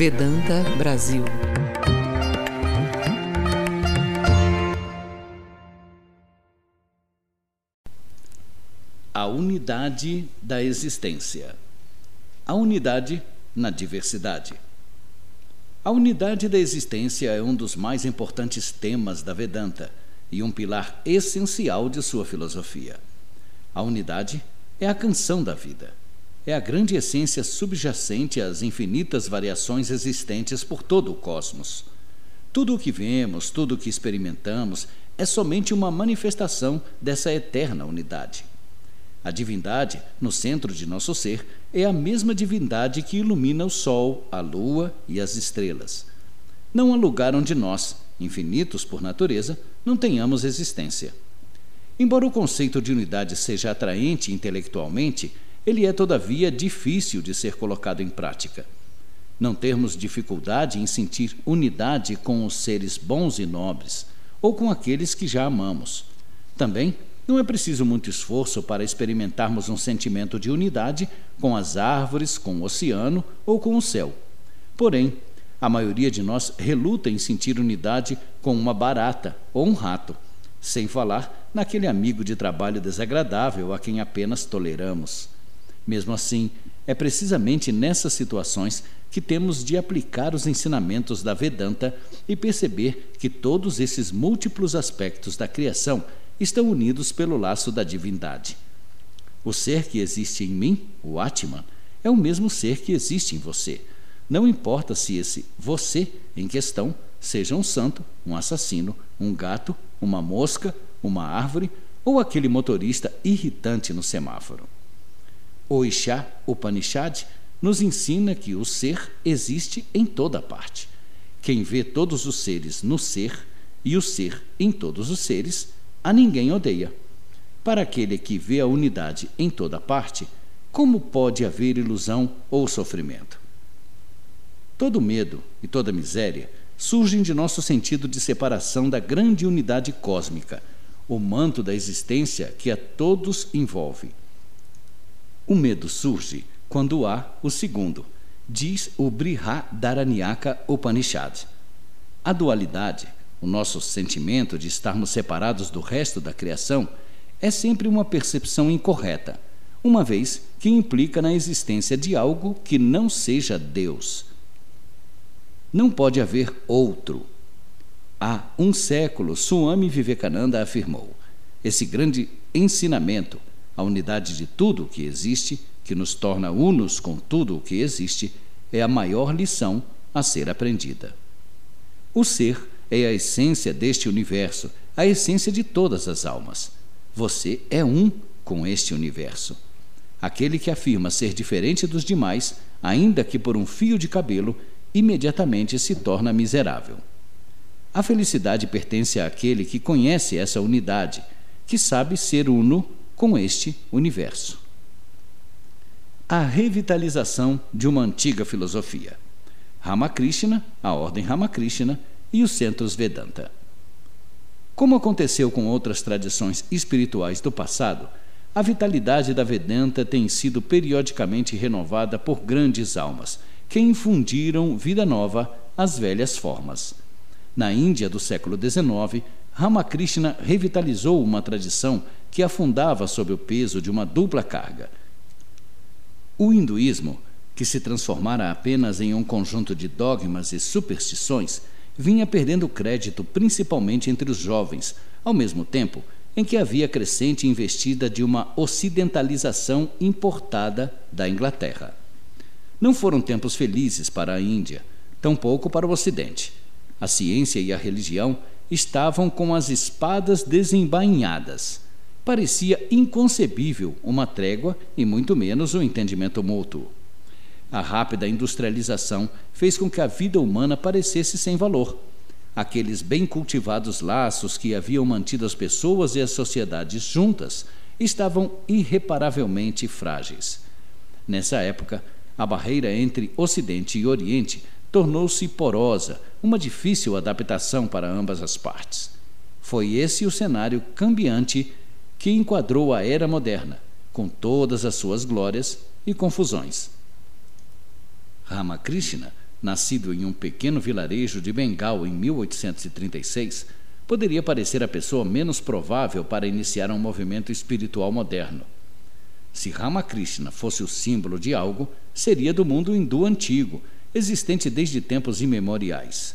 Vedanta Brasil. A unidade da existência. A unidade na diversidade. A unidade da existência é um dos mais importantes temas da Vedanta e um pilar essencial de sua filosofia. A unidade é a canção da vida. É a grande essência subjacente às infinitas variações existentes por todo o cosmos. Tudo o que vemos, tudo o que experimentamos é somente uma manifestação dessa eterna unidade. A divindade, no centro de nosso ser, é a mesma divindade que ilumina o Sol, a Lua e as estrelas. Não há lugar onde nós, infinitos por natureza, não tenhamos existência. Embora o conceito de unidade seja atraente intelectualmente, ele é, todavia, difícil de ser colocado em prática. Não termos dificuldade em sentir unidade com os seres bons e nobres, ou com aqueles que já amamos. Também não é preciso muito esforço para experimentarmos um sentimento de unidade com as árvores, com o oceano ou com o céu. Porém, a maioria de nós reluta em sentir unidade com uma barata ou um rato, sem falar naquele amigo de trabalho desagradável a quem apenas toleramos. Mesmo assim, é precisamente nessas situações que temos de aplicar os ensinamentos da Vedanta e perceber que todos esses múltiplos aspectos da criação estão unidos pelo laço da divindade. O ser que existe em mim, o Atman, é o mesmo ser que existe em você. Não importa se esse você em questão seja um santo, um assassino, um gato, uma mosca, uma árvore ou aquele motorista irritante no semáforo. O Isha Upanishad nos ensina que o ser existe em toda parte. Quem vê todos os seres no ser e o ser em todos os seres a ninguém odeia. Para aquele que vê a unidade em toda parte, como pode haver ilusão ou sofrimento? Todo medo e toda miséria surgem de nosso sentido de separação da grande unidade cósmica, o manto da existência que a todos envolve. O medo surge quando há o segundo, diz o Brihadaranyaka Upanishad. A dualidade o nosso sentimento de estarmos separados do resto da criação é sempre uma percepção incorreta, uma vez que implica na existência de algo que não seja Deus. Não pode haver outro. Há um século, Swami Vivekananda afirmou: esse grande ensinamento, a unidade de tudo o que existe, que nos torna unos com tudo o que existe, é a maior lição a ser aprendida. O ser é a essência deste universo, a essência de todas as almas. Você é um com este universo. Aquele que afirma ser diferente dos demais, ainda que por um fio de cabelo, imediatamente se torna miserável. A felicidade pertence àquele que conhece essa unidade, que sabe ser uno com este universo. A revitalização de uma antiga filosofia. Ramakrishna, a ordem Ramakrishna, e os centros Vedanta. Como aconteceu com outras tradições espirituais do passado, a vitalidade da Vedanta tem sido periodicamente renovada por grandes almas, que infundiram vida nova às velhas formas. Na Índia do século XIX, Ramakrishna revitalizou uma tradição que afundava sob o peso de uma dupla carga. O hinduísmo, que se transformara apenas em um conjunto de dogmas e superstições, vinha perdendo crédito principalmente entre os jovens, ao mesmo tempo em que havia crescente investida de uma ocidentalização importada da Inglaterra. Não foram tempos felizes para a Índia, tampouco para o Ocidente. A ciência e a religião estavam com as espadas desembainhadas. Parecia inconcebível uma trégua e muito menos um entendimento mútuo. A rápida industrialização fez com que a vida humana parecesse sem valor. Aqueles bem cultivados laços que haviam mantido as pessoas e as sociedades juntas estavam irreparavelmente frágeis. Nessa época, a barreira entre Ocidente e Oriente tornou-se porosa, uma difícil adaptação para ambas as partes. Foi esse o cenário cambiante que enquadrou a era moderna, com todas as suas glórias e confusões. Ramakrishna nascido em um pequeno vilarejo de Bengal em 1836, poderia parecer a pessoa menos provável para iniciar um movimento espiritual moderno. Se Ramakrishna fosse o símbolo de algo, seria do mundo hindu antigo, existente desde tempos imemoriais.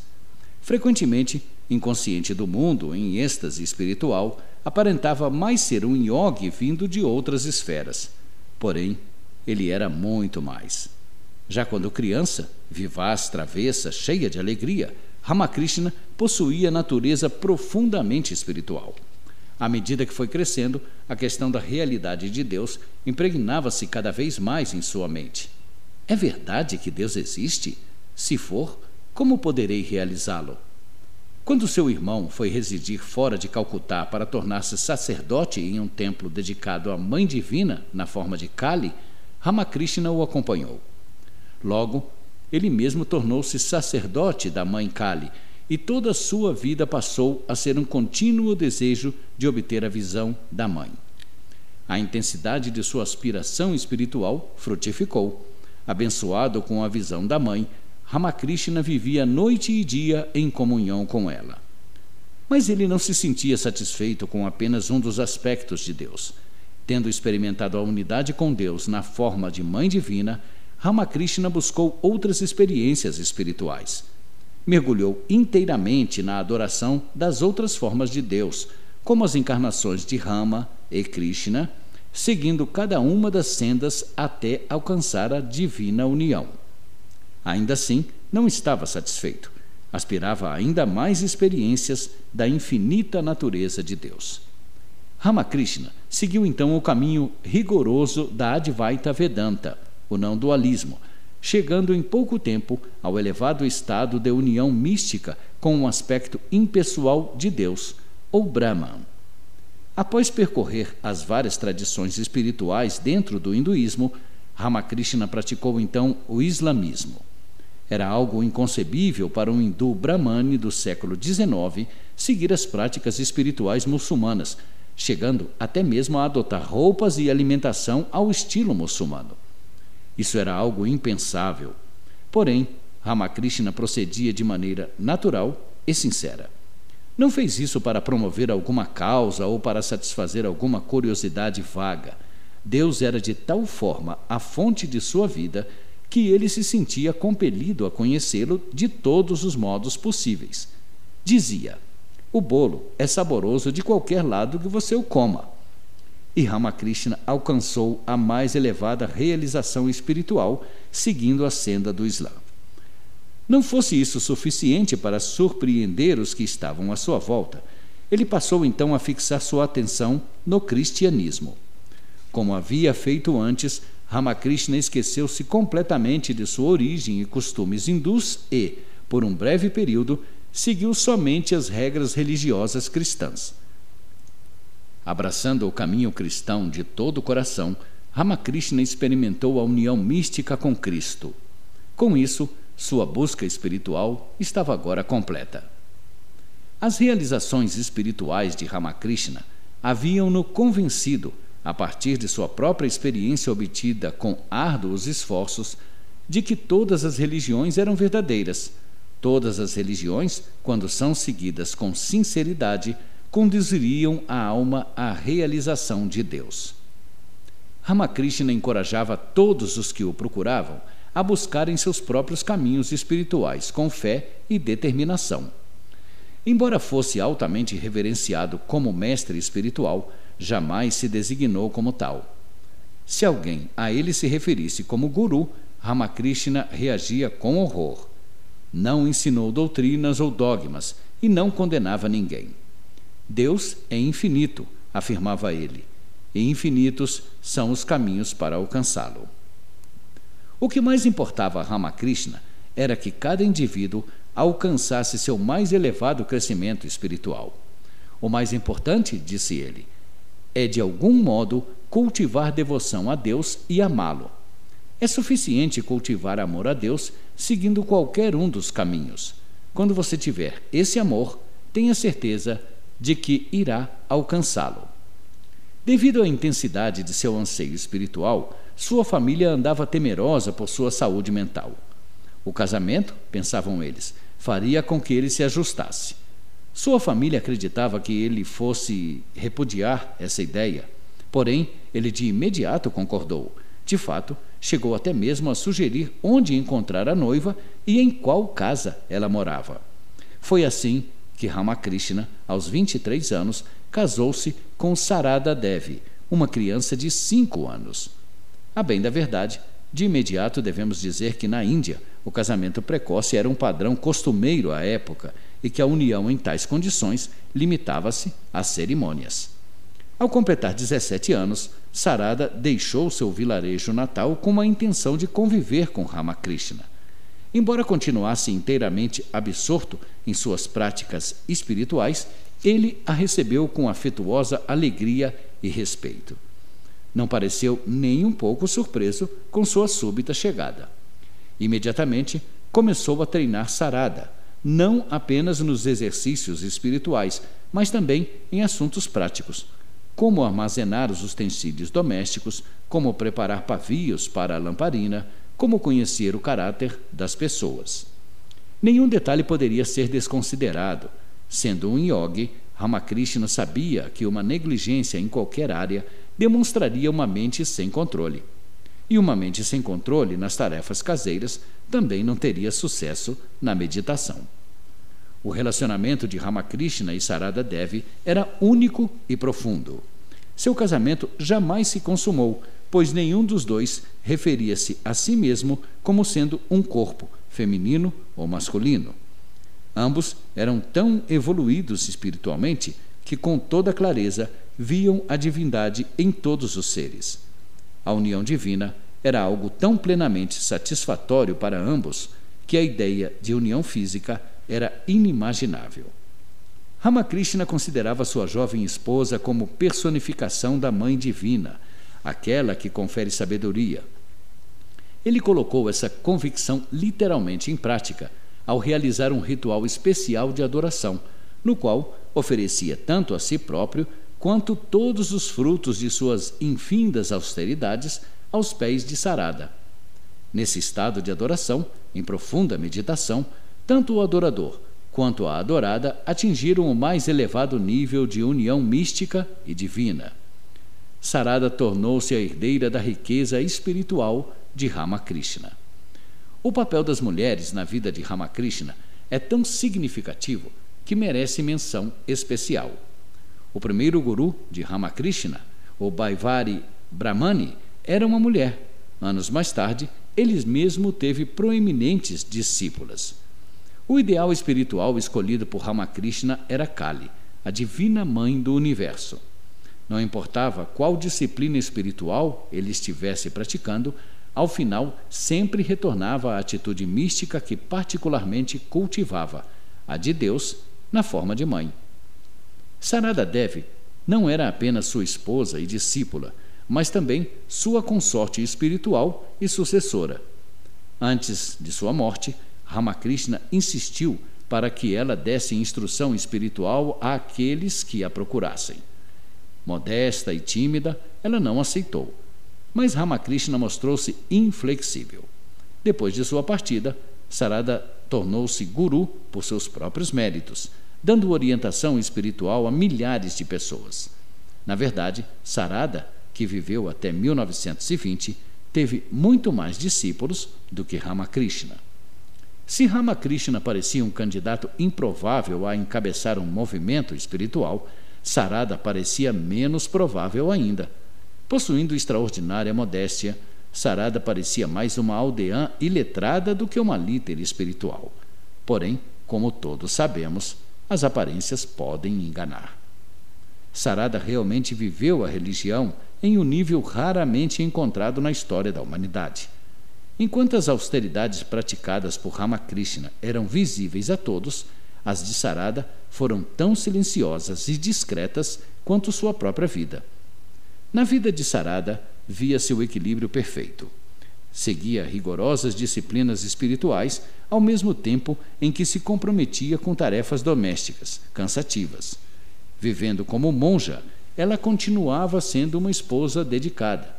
Frequentemente, inconsciente do mundo, em êxtase espiritual, aparentava mais ser um yogi vindo de outras esferas. Porém, ele era muito mais. Já quando criança, vivaz, travessa, cheia de alegria, Ramakrishna possuía natureza profundamente espiritual. À medida que foi crescendo, a questão da realidade de Deus impregnava-se cada vez mais em sua mente. É verdade que Deus existe? Se for, como poderei realizá-lo? Quando seu irmão foi residir fora de Calcutá para tornar-se sacerdote em um templo dedicado à Mãe Divina, na forma de Kali, Ramakrishna o acompanhou. Logo, ele mesmo tornou-se sacerdote da mãe Kali e toda a sua vida passou a ser um contínuo desejo de obter a visão da mãe. A intensidade de sua aspiração espiritual frutificou. Abençoado com a visão da mãe, Ramakrishna vivia noite e dia em comunhão com ela. Mas ele não se sentia satisfeito com apenas um dos aspectos de Deus. Tendo experimentado a unidade com Deus na forma de Mãe Divina, Ramakrishna buscou outras experiências espirituais. Mergulhou inteiramente na adoração das outras formas de Deus, como as encarnações de Rama e Krishna, seguindo cada uma das sendas até alcançar a divina união. Ainda assim, não estava satisfeito. Aspirava a ainda mais experiências da infinita natureza de Deus. Ramakrishna seguiu então o caminho rigoroso da Advaita Vedanta, o não dualismo, chegando em pouco tempo ao elevado estado de união mística com um aspecto impessoal de Deus, ou Brahman. Após percorrer as várias tradições espirituais dentro do hinduísmo, Ramakrishna praticou então o islamismo. Era algo inconcebível para um hindu brahmane do século XIX seguir as práticas espirituais muçulmanas, chegando até mesmo a adotar roupas e alimentação ao estilo muçulmano. Isso era algo impensável. Porém, Ramakrishna procedia de maneira natural e sincera. Não fez isso para promover alguma causa ou para satisfazer alguma curiosidade vaga. Deus era de tal forma a fonte de sua vida que ele se sentia compelido a conhecê-lo de todos os modos possíveis. Dizia: O bolo é saboroso de qualquer lado que você o coma e Ramakrishna alcançou a mais elevada realização espiritual seguindo a senda do Islã. Não fosse isso suficiente para surpreender os que estavam à sua volta, ele passou então a fixar sua atenção no cristianismo. Como havia feito antes, Ramakrishna esqueceu-se completamente de sua origem e costumes hindus e, por um breve período, seguiu somente as regras religiosas cristãs. Abraçando o caminho cristão de todo o coração, Ramakrishna experimentou a união mística com Cristo. Com isso, sua busca espiritual estava agora completa. As realizações espirituais de Ramakrishna haviam-no convencido, a partir de sua própria experiência obtida com árduos esforços, de que todas as religiões eram verdadeiras. Todas as religiões, quando são seguidas com sinceridade, conduziriam a alma à realização de Deus. Ramakrishna encorajava todos os que o procuravam a buscarem seus próprios caminhos espirituais com fé e determinação. Embora fosse altamente reverenciado como mestre espiritual, jamais se designou como tal. Se alguém a ele se referisse como guru, Ramakrishna reagia com horror. Não ensinou doutrinas ou dogmas e não condenava ninguém. Deus é infinito, afirmava ele, e infinitos são os caminhos para alcançá-lo. O que mais importava a Ramakrishna era que cada indivíduo alcançasse seu mais elevado crescimento espiritual. O mais importante, disse ele, é de algum modo cultivar devoção a Deus e amá-lo. É suficiente cultivar amor a Deus seguindo qualquer um dos caminhos. Quando você tiver esse amor, tenha certeza de que irá alcançá-lo. Devido à intensidade de seu anseio espiritual, sua família andava temerosa por sua saúde mental. O casamento, pensavam eles, faria com que ele se ajustasse. Sua família acreditava que ele fosse repudiar essa ideia, porém, ele de imediato concordou. De fato, chegou até mesmo a sugerir onde encontrar a noiva e em qual casa ela morava. Foi assim que Ramakrishna, aos 23 anos, casou-se com Sarada Devi, uma criança de 5 anos. A bem da verdade, de imediato devemos dizer que na Índia o casamento precoce era um padrão costumeiro à época e que a união em tais condições limitava-se às cerimônias. Ao completar 17 anos, Sarada deixou seu vilarejo natal com a intenção de conviver com Ramakrishna. Embora continuasse inteiramente absorto em suas práticas espirituais, ele a recebeu com afetuosa alegria e respeito. Não pareceu nem um pouco surpreso com sua súbita chegada. Imediatamente começou a treinar Sarada, não apenas nos exercícios espirituais, mas também em assuntos práticos, como armazenar os utensílios domésticos, como preparar pavios para a lamparina, como conhecer o caráter das pessoas. Nenhum detalhe poderia ser desconsiderado. Sendo um yogi, Ramakrishna sabia que uma negligência em qualquer área demonstraria uma mente sem controle. E uma mente sem controle nas tarefas caseiras também não teria sucesso na meditação. O relacionamento de Ramakrishna e Sarada Devi era único e profundo. Seu casamento jamais se consumou, pois nenhum dos dois referia-se a si mesmo como sendo um corpo, feminino ou masculino. Ambos eram tão evoluídos espiritualmente que, com toda clareza, viam a divindade em todos os seres. A união divina era algo tão plenamente satisfatório para ambos que a ideia de união física era inimaginável. Ramakrishna considerava sua jovem esposa como personificação da Mãe Divina, aquela que confere sabedoria. Ele colocou essa convicção literalmente em prática ao realizar um ritual especial de adoração, no qual oferecia tanto a si próprio quanto todos os frutos de suas infindas austeridades aos pés de Sarada. Nesse estado de adoração, em profunda meditação, tanto o adorador quanto a adorada atingiram o mais elevado nível de união mística e divina. Sarada tornou-se a herdeira da riqueza espiritual de Ramakrishna. O papel das mulheres na vida de Ramakrishna é tão significativo que merece menção especial. O primeiro guru de Ramakrishna, o Baivari Brahmani, era uma mulher. Anos mais tarde, ele mesmo teve proeminentes discípulas. O ideal espiritual escolhido por Ramakrishna era Kali, a divina mãe do universo. Não importava qual disciplina espiritual ele estivesse praticando, ao final sempre retornava à atitude mística que particularmente cultivava, a de Deus na forma de mãe. Sarada Devi não era apenas sua esposa e discípula, mas também sua consorte espiritual e sucessora. Antes de sua morte, Ramakrishna insistiu para que ela desse instrução espiritual àqueles que a procurassem. Modesta e tímida, ela não aceitou mas Ramakrishna mostrou-se inflexível. Depois de sua partida, Sarada tornou-se guru por seus próprios méritos, dando orientação espiritual a milhares de pessoas. Na verdade, Sarada, que viveu até 1920, teve muito mais discípulos do que Ramakrishna. Se Ramakrishna parecia um candidato improvável a encabeçar um movimento espiritual, Sarada parecia menos provável ainda Possuindo extraordinária modéstia, Sarada parecia mais uma aldeã iletrada do que uma líder espiritual. Porém, como todos sabemos, as aparências podem enganar. Sarada realmente viveu a religião em um nível raramente encontrado na história da humanidade. Enquanto as austeridades praticadas por Ramakrishna eram visíveis a todos, as de Sarada foram tão silenciosas e discretas quanto sua própria vida. Na vida de Sarada, via-se o equilíbrio perfeito. Seguia rigorosas disciplinas espirituais, ao mesmo tempo em que se comprometia com tarefas domésticas, cansativas. Vivendo como monja, ela continuava sendo uma esposa dedicada.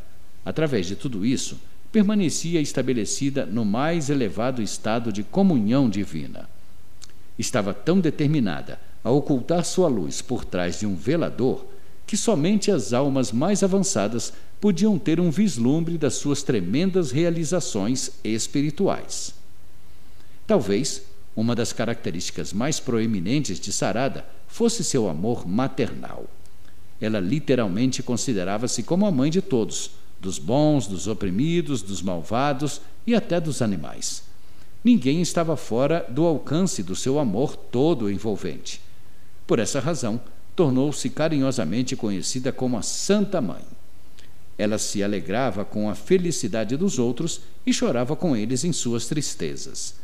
Através de tudo isso, permanecia estabelecida no mais elevado estado de comunhão divina. Estava tão determinada a ocultar sua luz por trás de um velador que somente as almas mais avançadas podiam ter um vislumbre das suas tremendas realizações espirituais. Talvez uma das características mais proeminentes de Sarada fosse seu amor maternal. Ela literalmente considerava-se como a mãe de todos, dos bons, dos oprimidos, dos malvados e até dos animais. Ninguém estava fora do alcance do seu amor todo envolvente. Por essa razão, tornou-se carinhosamente conhecida como a Santa Mãe. Ela se alegrava com a felicidade dos outros e chorava com eles em suas tristezas.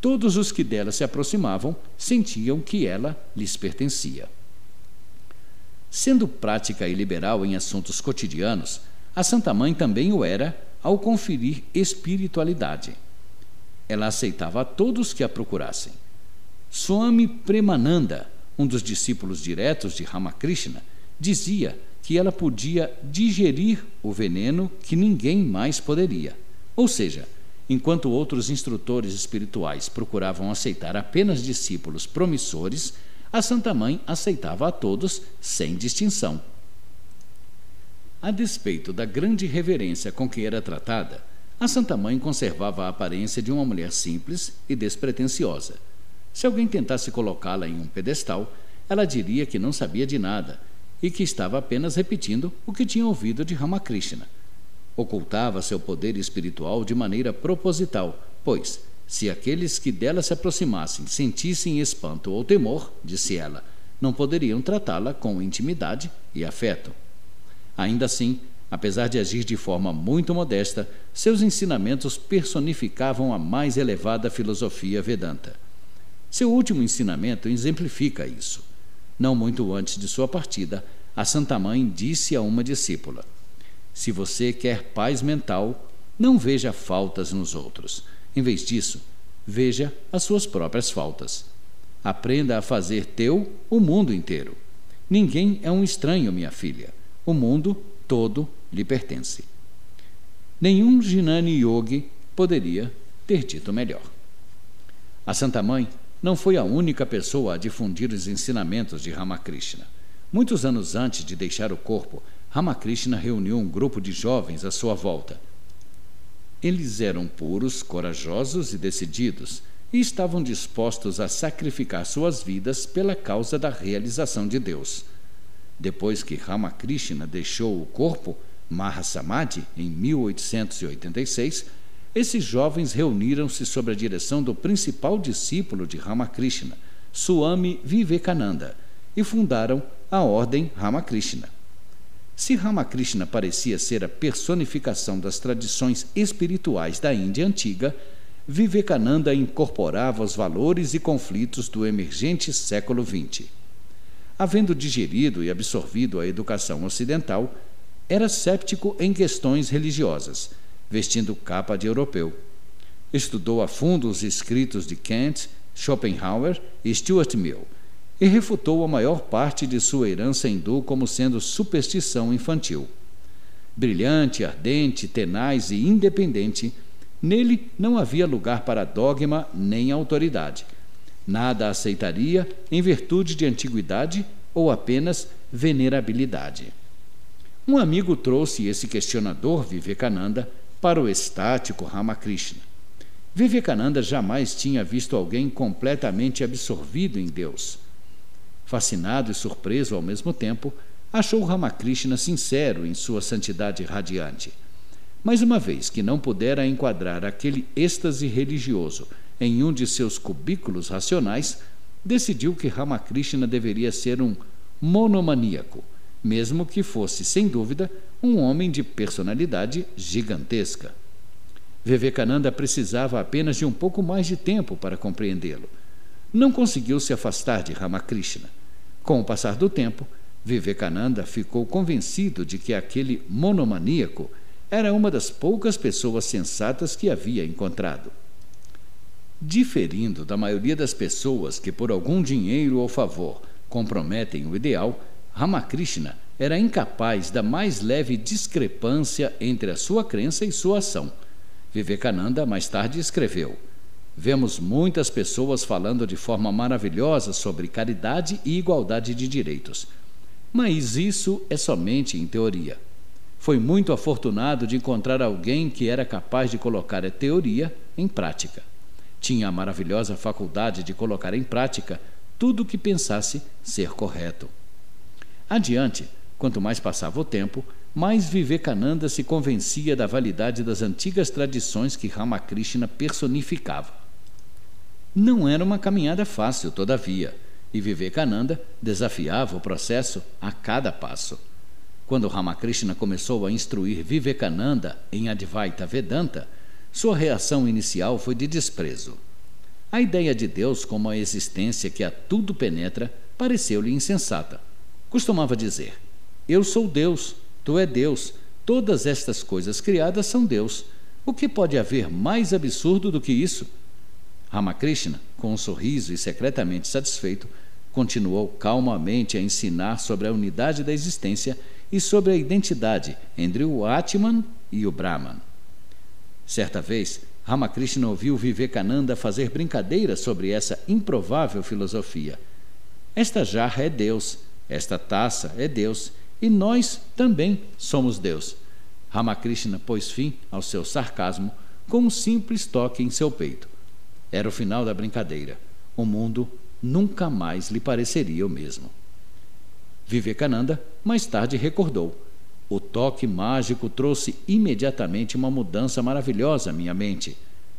Todos os que dela se aproximavam sentiam que ela lhes pertencia. Sendo prática e liberal em assuntos cotidianos, a Santa Mãe também o era ao conferir espiritualidade. Ela aceitava todos que a procurassem. Swami Premananda, um dos discípulos diretos de Ramakrishna, dizia que ela podia digerir o veneno que ninguém mais poderia. Ou seja, Enquanto outros instrutores espirituais procuravam aceitar apenas discípulos promissores, a Santa Mãe aceitava a todos sem distinção. A despeito da grande reverência com que era tratada, a Santa Mãe conservava a aparência de uma mulher simples e despretensiosa. Se alguém tentasse colocá-la em um pedestal, ela diria que não sabia de nada e que estava apenas repetindo o que tinha ouvido de Ramakrishna Ocultava seu poder espiritual de maneira proposital, pois, se aqueles que dela se aproximassem sentissem espanto ou temor, disse ela, não poderiam tratá-la com intimidade e afeto. Ainda assim, apesar de agir de forma muito modesta, seus ensinamentos personificavam a mais elevada filosofia Vedanta. Seu último ensinamento exemplifica isso. Não muito antes de sua partida, a Santa Mãe disse a uma discípula: se você quer paz mental, não veja faltas nos outros. Em vez disso, veja as suas próprias faltas. Aprenda a fazer teu o mundo inteiro. Ninguém é um estranho, minha filha. O mundo todo lhe pertence. Nenhum Jinani Yogi poderia ter dito melhor. A Santa Mãe não foi a única pessoa a difundir os ensinamentos de Ramakrishna. Muitos anos antes de deixar o corpo, Ramakrishna reuniu um grupo de jovens à sua volta. Eles eram puros, corajosos e decididos e estavam dispostos a sacrificar suas vidas pela causa da realização de Deus. Depois que Ramakrishna deixou o corpo, Mahasamadhi, em 1886, esses jovens reuniram-se sob a direção do principal discípulo de Ramakrishna, Swami Vivekananda, e fundaram a Ordem Ramakrishna. Se Ramakrishna parecia ser a personificação das tradições espirituais da Índia antiga, Vivekananda incorporava os valores e conflitos do emergente século XX. Havendo digerido e absorvido a educação ocidental, era séptico em questões religiosas, vestindo capa de europeu. Estudou a fundo os escritos de Kant, Schopenhauer e Stuart Mill e refutou a maior parte de sua herança hindu como sendo superstição infantil. Brilhante, ardente, tenaz e independente, nele não havia lugar para dogma nem autoridade. Nada aceitaria em virtude de antiguidade ou apenas venerabilidade. Um amigo trouxe esse questionador Vivekananda para o estático Ramakrishna. Vivekananda jamais tinha visto alguém completamente absorvido em Deus fascinado e surpreso ao mesmo tempo, achou Ramakrishna sincero em sua santidade radiante. Mas uma vez que não pudera enquadrar aquele êxtase religioso em um de seus cubículos racionais, decidiu que Ramakrishna deveria ser um monomaníaco, mesmo que fosse, sem dúvida, um homem de personalidade gigantesca. Vivekananda precisava apenas de um pouco mais de tempo para compreendê-lo não conseguiu se afastar de Ramakrishna. Com o passar do tempo, Vivekananda ficou convencido de que aquele monomaníaco era uma das poucas pessoas sensatas que havia encontrado. Diferindo da maioria das pessoas que, por algum dinheiro ou favor, comprometem o ideal, Ramakrishna era incapaz da mais leve discrepância entre a sua crença e sua ação Vivekananda mais tarde escreveu: Vemos muitas pessoas falando de forma maravilhosa sobre caridade e igualdade de direitos. Mas isso é somente em teoria. Foi muito afortunado de encontrar alguém que era capaz de colocar a teoria em prática. Tinha a maravilhosa faculdade de colocar em prática tudo o que pensasse ser correto. Adiante, quanto mais passava o tempo, mais Vivekananda se convencia da validade das antigas tradições que Ramakrishna personificava. Não era uma caminhada fácil, todavia, e Vivekananda desafiava o processo a cada passo. Quando Ramakrishna começou a instruir Vivekananda em Advaita Vedanta, sua reação inicial foi de desprezo. A ideia de Deus como a existência que a tudo penetra pareceu-lhe insensata. Costumava dizer: Eu sou Deus, tu é Deus, todas estas coisas criadas são Deus. O que pode haver mais absurdo do que isso? Ramakrishna, com um sorriso e secretamente satisfeito, continuou calmamente a ensinar sobre a unidade da existência e sobre a identidade entre o Atman e o Brahman. Certa vez, Ramakrishna ouviu Vivekananda fazer brincadeiras sobre essa improvável filosofia. Esta jarra é Deus, esta taça é Deus, e nós também somos Deus. Ramakrishna pôs fim ao seu sarcasmo com um simples toque em seu peito. Era o final da brincadeira. O mundo nunca mais lhe pareceria o mesmo. Vivekananda mais tarde recordou: O toque mágico trouxe imediatamente uma mudança maravilhosa à minha mente.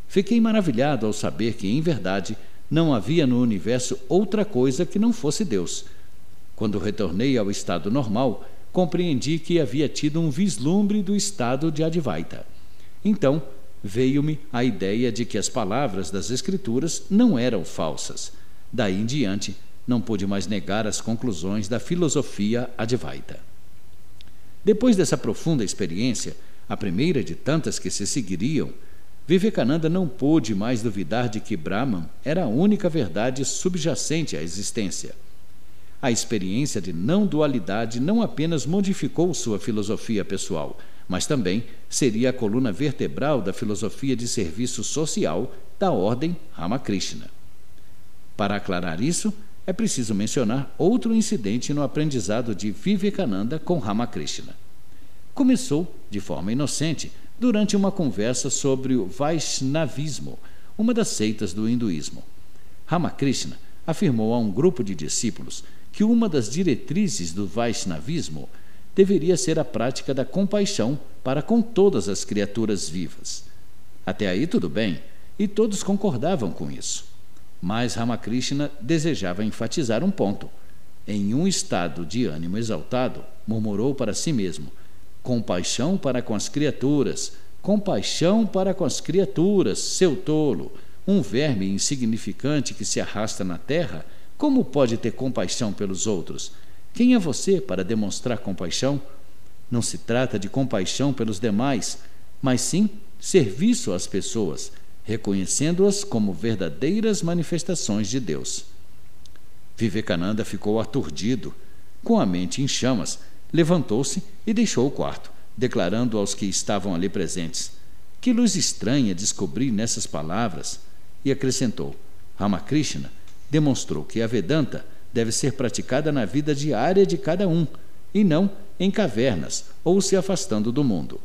Fiquei maravilhado ao saber que, em verdade, não havia no universo outra coisa que não fosse Deus. Quando retornei ao estado normal, compreendi que havia tido um vislumbre do estado de Advaita. Então, veio-me a ideia de que as palavras das Escrituras não eram falsas. Daí em diante, não pude mais negar as conclusões da filosofia Advaita. Depois dessa profunda experiência, a primeira de tantas que se seguiriam, Vivekananda não pôde mais duvidar de que Brahman era a única verdade subjacente à existência. A experiência de não dualidade não apenas modificou sua filosofia pessoal, mas também seria a coluna vertebral da filosofia de serviço social da ordem Ramakrishna. Para aclarar isso, é preciso mencionar outro incidente no aprendizado de Vivekananda com Ramakrishna. Começou, de forma inocente, durante uma conversa sobre o Vaishnavismo, uma das seitas do hinduísmo. Ramakrishna afirmou a um grupo de discípulos que uma das diretrizes do Vaishnavismo deveria ser a prática da compaixão para com todas as criaturas vivas. Até aí tudo bem, e todos concordavam com isso. Mas Ramakrishna desejava enfatizar um ponto. Em um estado de ânimo exaltado, murmurou para si mesmo: compaixão para com as criaturas, compaixão para com as criaturas, seu tolo, um verme insignificante que se arrasta na terra, como pode ter compaixão pelos outros? Quem é você para demonstrar compaixão? Não se trata de compaixão pelos demais, mas sim serviço às pessoas reconhecendo-as como verdadeiras manifestações de Deus. Vivekananda ficou aturdido, com a mente em chamas, levantou-se e deixou o quarto, declarando aos que estavam ali presentes: Que luz estranha descobri nessas palavras! E acrescentou: Ramakrishna demonstrou que a Vedanta deve ser praticada na vida diária de cada um, e não em cavernas ou se afastando do mundo.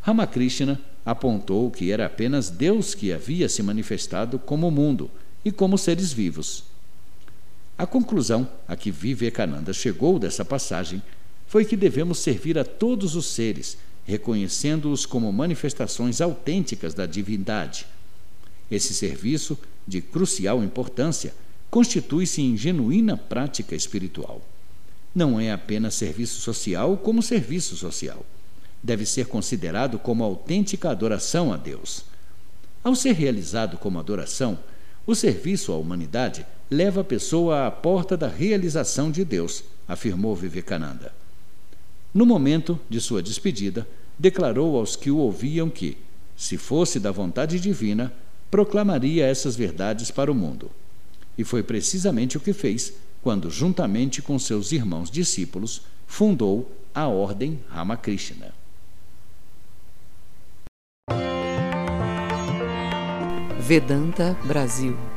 Ramakrishna apontou que era apenas Deus que havia se manifestado como mundo e como seres vivos. A conclusão a que Vivekananda chegou dessa passagem foi que devemos servir a todos os seres, reconhecendo-os como manifestações autênticas da divindade. Esse serviço, de crucial importância, constitui-se em genuína prática espiritual. Não é apenas serviço social como serviço social deve ser considerado como autêntica adoração a Deus. Ao ser realizado como adoração, o serviço à humanidade leva a pessoa à porta da realização de Deus, afirmou Vivekananda. No momento de sua despedida, declarou aos que o ouviam que, se fosse da vontade divina, proclamaria essas verdades para o mundo. E foi precisamente o que fez quando, juntamente com seus irmãos discípulos, fundou a Ordem Ramakrishna. Vedanta Brasil